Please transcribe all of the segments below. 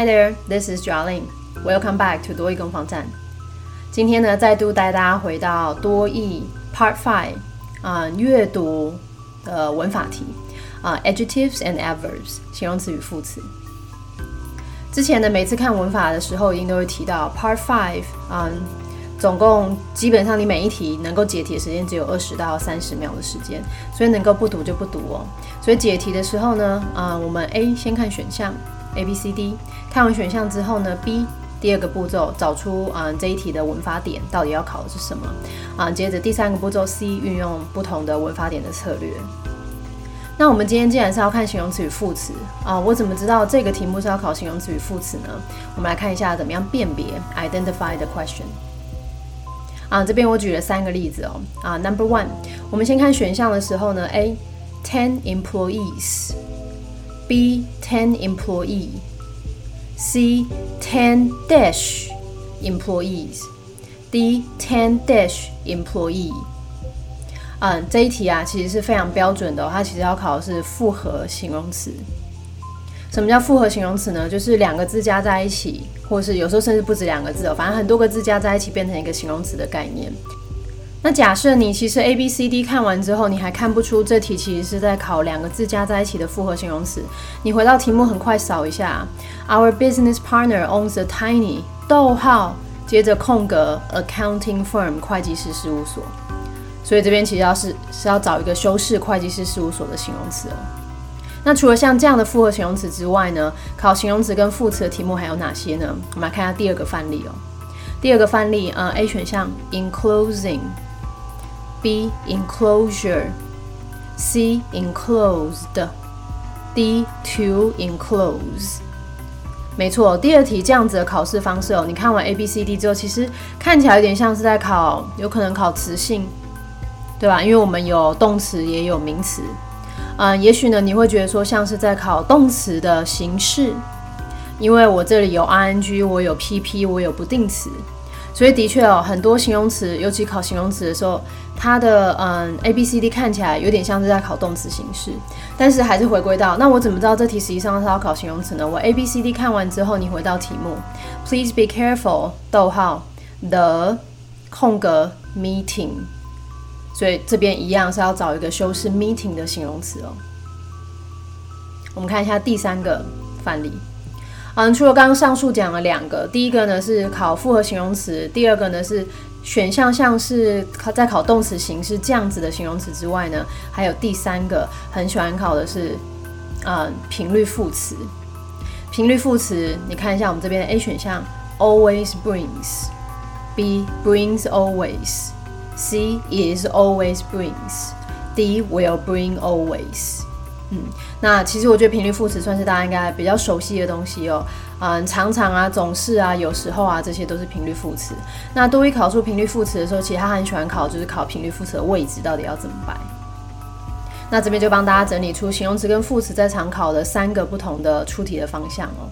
Hi there, this is Jolin. Welcome back to 多益攻防战。今天呢，再度带大家回到多益 Part Five 啊，阅读的文法题啊，adjectives and adverbs 形容词与副词。之前呢，每次看文法的时候，一定都会提到 Part Five 啊，总共基本上你每一题能够解题的时间只有二十到三十秒的时间，所以能够不读就不读哦。所以解题的时候呢，啊，我们 A 先看选项。A B C D 看完选项之后呢，B 第二个步骤找出啊这一题的文法点到底要考的是什么啊？接着第三个步骤 C 运用不同的文法点的策略。那我们今天既然是要看形容词与副词啊，我怎么知道这个题目是要考形容词与副词呢？我们来看一下怎么样辨别 identify the question 啊。这边我举了三个例子哦啊。Number one，我们先看选项的时候呢，A ten employees。B ten employee, C ten dash employees, D ten dash employee。嗯，这一题啊，其实是非常标准的，它其实要考的是复合形容词。什么叫复合形容词呢？就是两个字加在一起，或是有时候甚至不止两个字哦，反正很多个字加在一起变成一个形容词的概念。那假设你其实 A B C D 看完之后，你还看不出这题其实是在考两个字加在一起的复合形容词，你回到题目很快扫一下，Our business partner owns a tiny 逗号，接着空格 accounting firm 会计师事务所，所以这边其实要是是要找一个修饰会计师事务所的形容词哦。那除了像这样的复合形容词之外呢，考形容词跟副词的题目还有哪些呢？我们来看一下第二个范例哦。第二个范例，呃，A 选项 enclosing。B enclosure, C enclosed, D to enclose。没错，第二题这样子的考试方式哦，你看完 A B C D 之后，其实看起来有点像是在考，有可能考词性，对吧？因为我们有动词也有名词，嗯，也许呢你会觉得说像是在考动词的形式，因为我这里有 I N G，我有 P P，我有不定词。所以的确哦，很多形容词，尤其考形容词的时候，它的嗯 A B C D 看起来有点像是在考动词形式，但是还是回归到那我怎么知道这题实际上是要考形容词呢？我 A B C D 看完之后，你回到题目，Please be careful，逗号 the 空格 meeting，所以这边一样是要找一个修饰 meeting 的形容词哦。我们看一下第三个范例。嗯，除了刚刚上述讲了两个，第一个呢是考复合形容词，第二个呢是选项像是考在考动词形式这样子的形容词之外呢，还有第三个很喜欢考的是，嗯，频率副词。频率副词，你看一下我们这边 A 选项，always brings，B brings always，C is always brings，D will bring always。嗯，那其实我觉得频率副词算是大家应该比较熟悉的东西哦。嗯，常常啊，总是啊，有时候啊，这些都是频率副词。那多一考出频率副词的时候，其实他很喜欢考，就是考频率副词的位置到底要怎么摆。那这边就帮大家整理出形容词跟副词在常考的三个不同的出题的方向哦。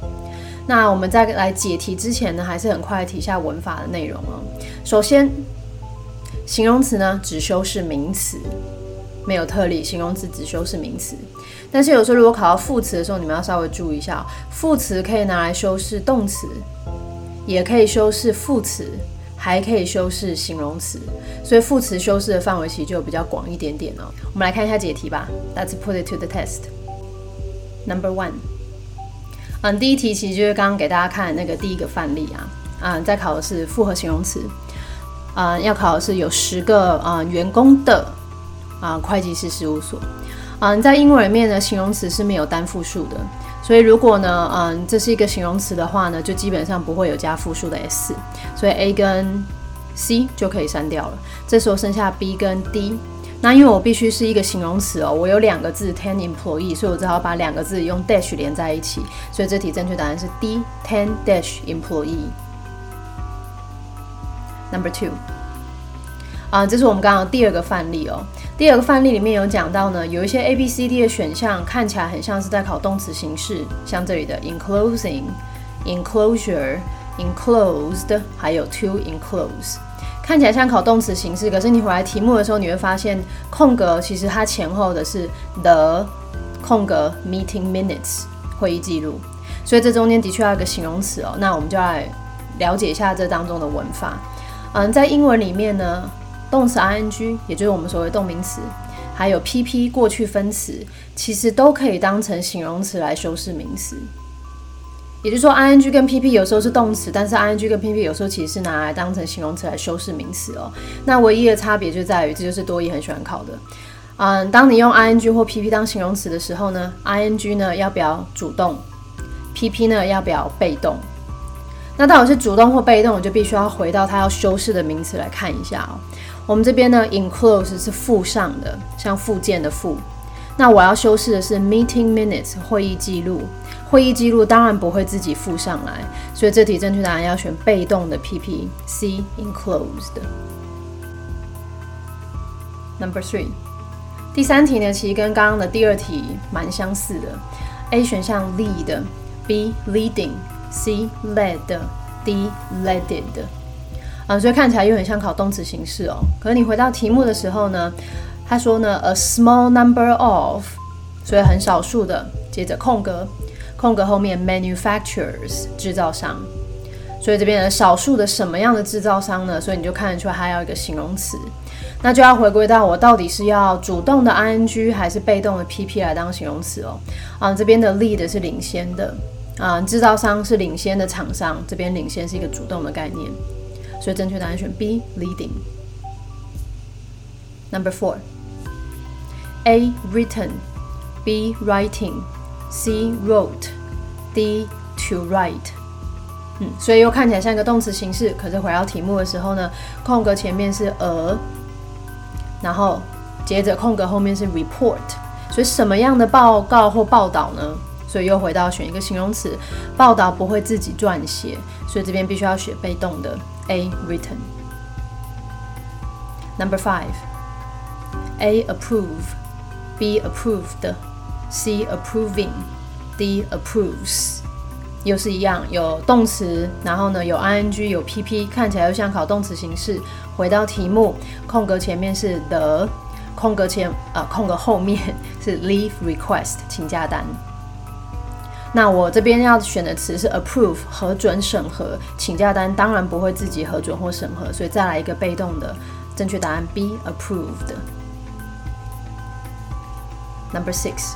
那我们在来解题之前呢，还是很快提一下文法的内容哦。首先，形容词呢只修饰名词。没有特例，形容词只修饰名词。但是有时候如果考到副词的时候，你们要稍微注意一下，副词可以拿来修饰动词，也可以修饰副词，还可以修饰形容词。所以副词修饰的范围其实就比较广一点点哦。我们来看一下解题吧。Let's put it to the test. Number one，嗯，第一题其实就是刚刚给大家看那个第一个范例啊，嗯，在考的是复合形容词，嗯，要考的是有十个啊员工的。啊，会计师事务所，嗯，在英文里面呢，形容词是没有单复数的，所以如果呢，嗯，这是一个形容词的话呢，就基本上不会有加复数的 s，所以 a 跟 c 就可以删掉了。这时候剩下 b 跟 d，那因为我必须是一个形容词哦，我有两个字 ten employee，所以我只好把两个字用 dash 连在一起，所以这题正确答案是 d ten dash employee。Number two。啊，这是我们刚刚第二个范例哦。第二个范例里面有讲到呢，有一些 A、B、C、D 的选项看起来很像是在考动词形式，像这里的 enclosing、enclosure、enclosed，还有 to enclose，看起来像考动词形式。可是你回来题目的时候，你会发现空格其实它前后的是 the 空格 meeting minutes 会议记录。所以这中间的确要一个形容词哦。那我们就来了解一下这当中的文法。嗯，在英文里面呢，动词 ing 也就是我们所谓动名词，还有 pp 过去分词，其实都可以当成形容词来修饰名词。也就是说，ing 跟 pp 有时候是动词，但是 ing 跟 pp 有时候其实是拿来当成形容词来修饰名词哦。那唯一的差别就在于，这就是多义很喜欢考的。嗯，当你用 ing 或 pp 当形容词的时候呢，ing 呢要表主动，pp 呢要表被动。那到底是主动或被动，我就必须要回到它要修饰的名词来看一下哦。我们这边呢，enclose 是附上的，像附件的附。那我要修饰的是 meeting minutes 会议记录。会议记录当然不会自己附上来，所以这题正确答案要选被动的 PP C enclosed。Number three，第三题呢，其实跟刚刚的第二题蛮相似的。A 选项 lead，B leading，C led，D leaded。啊，所以看起来又很像考动词形式哦。可是你回到题目的时候呢，他说呢，a small number of，所以很少数的，接着空格。空格后面 manufacturers 制造商，所以这边的少数的什么样的制造商呢？所以你就看得出来它要一个形容词，那就要回归到我到底是要主动的 ing 还是被动的 pp 来当形容词哦。啊，这边的 lead 是领先的啊，制造商是领先的厂商，这边领先是一个主动的概念，所以正确答案选 B leading。Number four，A written，B writing。C wrote, D to write，嗯，所以又看起来像一个动词形式，可是回到题目的时候呢，空格前面是 a，然后接着空格后面是 report，所以什么样的报告或报道呢？所以又回到选一个形容词，报道不会自己撰写，所以这边必须要选被动的 A written。Number five, A approve, B approved。C approving, D approves，又是一样，有动词，然后呢有 ing 有 pp，看起来又像考动词形式。回到题目，空格前面是 the，空格前呃空格后面是 leave request 请假单。那我这边要选的词是 approve 核准审核，请假单当然不会自己核准或审核，所以再来一个被动的，正确答案 B approved。Number six。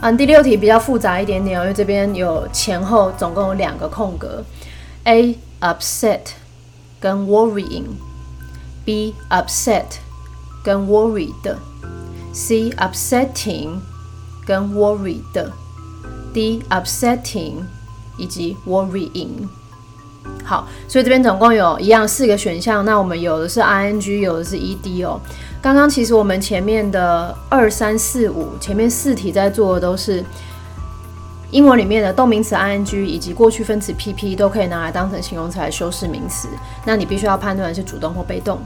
嗯，第六题比较复杂一点点哦，因为这边有前后总共有两个空格，A upset 跟 worrying，B upset 跟 worried，C upsetting 跟 worried D upsetting 以及 worrying。好，所以这边总共有一样四个选项，那我们有的是 ing，有的是 ed 哦。刚刚其实我们前面的二三四五前面四题在做的都是英文里面的动名词 ing 以及过去分词 pp 都可以拿来当成形容词来修饰名词。那你必须要判断是主动或被动。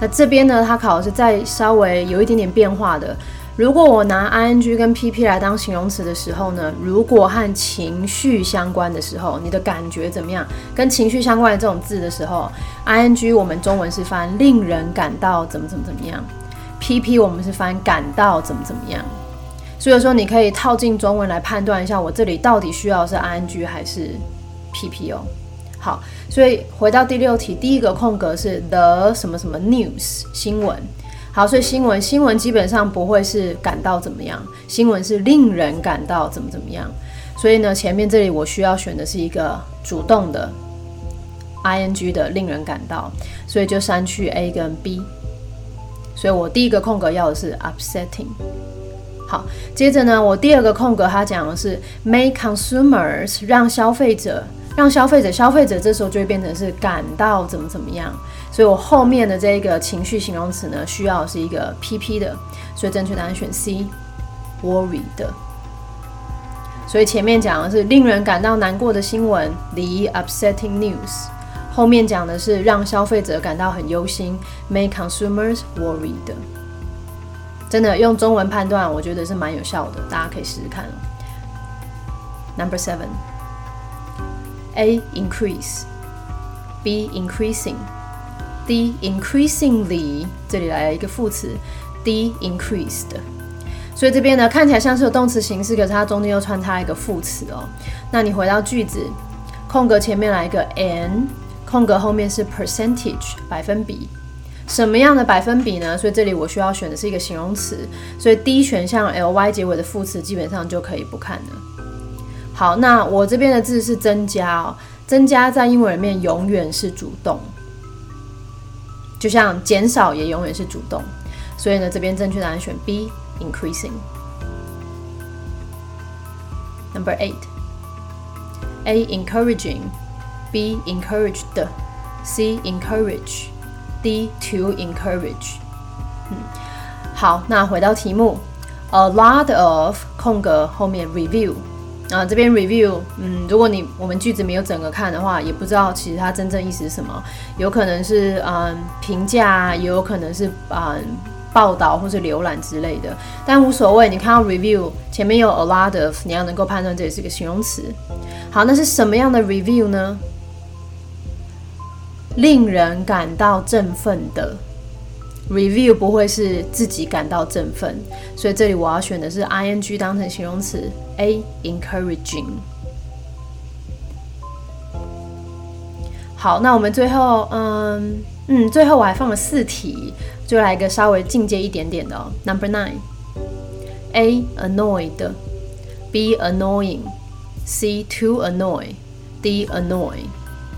那这边呢，它考的是再稍微有一点点变化的。如果我拿 ing 跟 pp 来当形容词的时候呢，如果和情绪相关的时候，你的感觉怎么样？跟情绪相关的这种字的时候，ing 我们中文是翻令人感到怎么怎么怎么样，pp 我们是翻感到怎么怎么样。所以说你可以套进中文来判断一下，我这里到底需要是 ing 还是 pp 哦。好，所以回到第六题，第一个空格是 the 什么什么 news 新闻。好，所以新闻新闻基本上不会是感到怎么样，新闻是令人感到怎么怎么样。所以呢，前面这里我需要选的是一个主动的 ing 的令人感到，所以就删去 A 跟 B。所以我第一个空格要的是 upsetting。好，接着呢，我第二个空格它讲的是 make consumers 让消费者让消费者消费者这时候就会变成是感到怎么怎么样。所以我后面的这个情绪形容词呢，需要是一个 PP 的，所以正确答案选 C，worried。所以前面讲的是令人感到难过的新闻，the upsetting news，后面讲的是让消费者感到很忧心，make consumers worried。真的用中文判断，我觉得是蛮有效的，大家可以试试看。Number seven，A increase，B increasing。D increasingly，这里来了一个副词，D increased。所以这边呢看起来像是有动词形式，可是它中间又穿插一个副词哦。那你回到句子，空格前面来一个 n，空格后面是 percentage 百分比，什么样的百分比呢？所以这里我需要选的是一个形容词，所以 D 选项 ly 结尾的副词基本上就可以不看了。好，那我这边的字是增加哦，增加在英文里面永远是主动，就像减少也永远是主动，所以呢，这边正确答案选 B increasing。Number eight, A encouraging, B encouraged, C encourage, D to encourage。嗯，好，那回到题目，a lot of 空格后面 review。 啊，这边 review，嗯，如果你我们句子没有整个看的话，也不知道其实它真正意思是什么，有可能是嗯评价，也有可能是嗯报道或是浏览之类的，但无所谓。你看到 review 前面有 a lot of，你要能够判断这也是个形容词。好，那是什么样的 review 呢？令人感到振奋的。Review 不会是自己感到振奋，所以这里我要选的是 ing 当成形容词，A encouraging。好，那我们最后，嗯嗯，最后我还放了四题，就来一个稍微进阶一点点的哦。Number nine，A annoyed，B annoying，C to annoy，D annoy。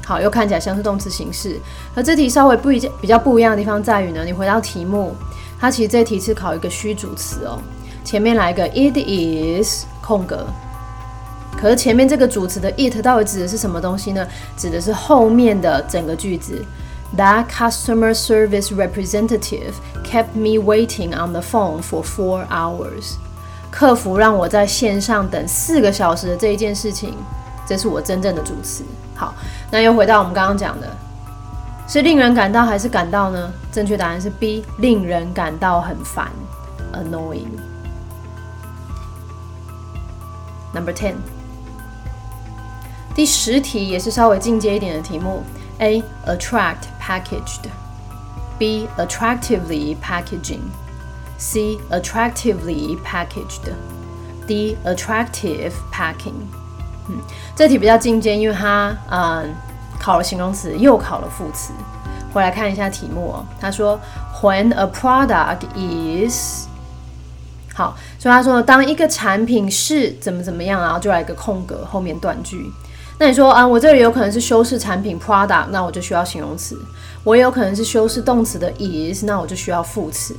好，又看起来像是动词形式。而这题稍微不一比较不一样的地方在于呢，你回到题目，它其实这题是考一个虚主词哦，前面来一个 it is 空格，可是前面这个主词的 it 到底指的是什么东西呢？指的是后面的整个句子。That customer service representative kept me waiting on the phone for four hours。客服让我在线上等四个小时的这一件事情，这是我真正的主词。好，那又回到我们刚刚讲的，是令人感到还是感到呢？正确答案是 B，令人感到很烦，annoying。Number ten，第十题也是稍微进阶一点的题目：A attract packaged，B attractively packaging，C attractively packaged，D attractive packing。 嗯，这题比较进阶，因为它嗯考了形容词，又考了副词。回来看一下题目哦。他说，When a product is 好，所以他说当一个产品是怎么怎么样，然后就来一个空格后面断句。那你说啊，我这里有可能是修饰产品 product，那我就需要形容词。我也有可能是修饰动词的 is，那我就需要副词。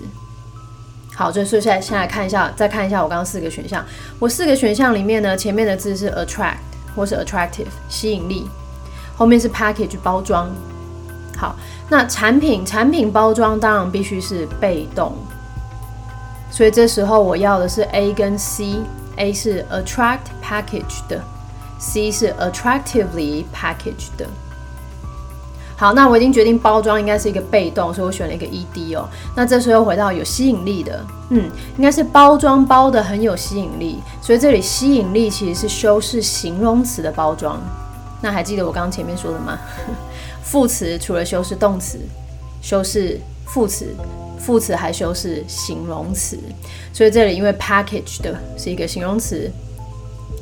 好，这所以现在先来看一下，再看一下我刚刚四个选项。我四个选项里面呢，前面的字是 attract 或是 attractive 吸引力，后面是 package 包装。好，那产品产品包装当然必须是被动，所以这时候我要的是 A 跟 C，A 是 attract package 的，C 是 attractively packaged 的。好，那我已经决定包装应该是一个被动，所以我选了一个 ed 哦。那这时候回到有吸引力的，嗯，应该是包装包的很有吸引力，所以这里吸引力其实是修饰形容词的包装。那还记得我刚刚前面说的吗？副词除了修饰动词，修饰副词，副词还修饰形容词，所以这里因为 package 的是一个形容词。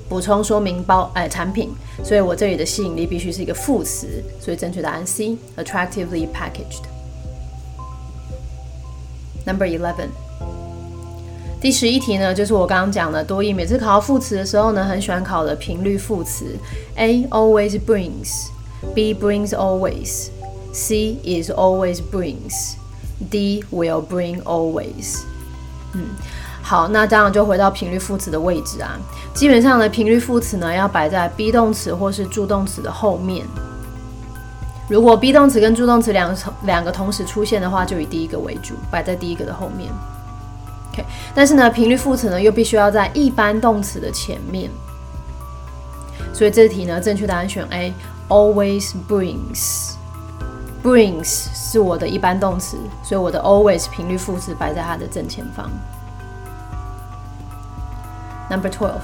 补充说明包哎产品，所以我这里的吸引力必须是一个副词，所以正确答案 C，attractively packaged。Number eleven，第十一题呢，就是我刚刚讲的多义每次考到副词的时候呢，很喜欢考的频率副词。A always brings，B brings always，C is always brings，D will bring always。嗯。好，那这样就回到频率副词的位置啊。基本上呢，频率副词呢要摆在 be 动词或是助动词的后面。如果 be 动词跟助动词两两个同时出现的话，就以第一个为主，摆在第一个的后面。OK，但是呢，频率副词呢又必须要在一般动词的前面。所以这题呢，正确答案选 A，always brings。brings 是我的一般动词，所以我的 always 频率副词摆在它的正前方。Number 12.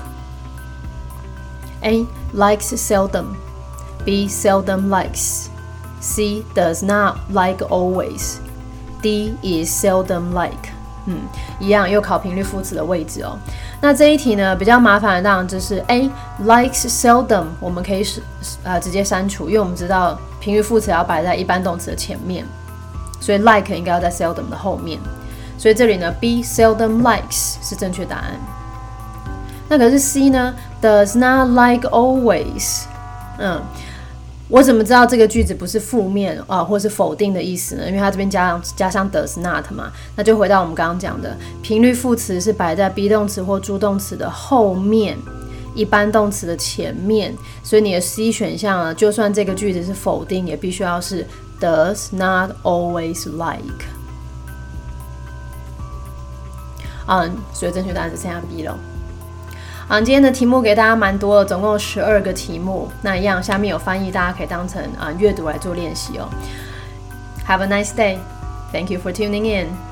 A. Likes seldom. B. Seldom likes. C. Does not like always. D. Is seldom like. 嗯，一样又考频率副词的位置哦。那这一题呢比较麻烦的当然就是 A likes seldom，我们可以是呃直接删除，因为我们知道频率副词要摆在一般动词的前面，所以 like 应该要在 seldom 的后面。所以这里呢，B seldom likes 是正确答案。 那可是 C 呢，does not like always。嗯，我怎么知道这个句子不是负面啊，或是否定的意思呢？因为它这边加上加上 does not 嘛，那就回到我们刚刚讲的，频率副词是摆在 be 动词或助动词的后面，一般动词的前面。所以你的 C 选项啊，就算这个句子是否定，也必须要是 does not always like。嗯，所以正确答案是剩下 B 了。啊，今天的题目给大家蛮多的，总共十二个题目。那一样，下面有翻译，大家可以当成啊阅读来做练习哦。Have a nice day. Thank you for tuning in.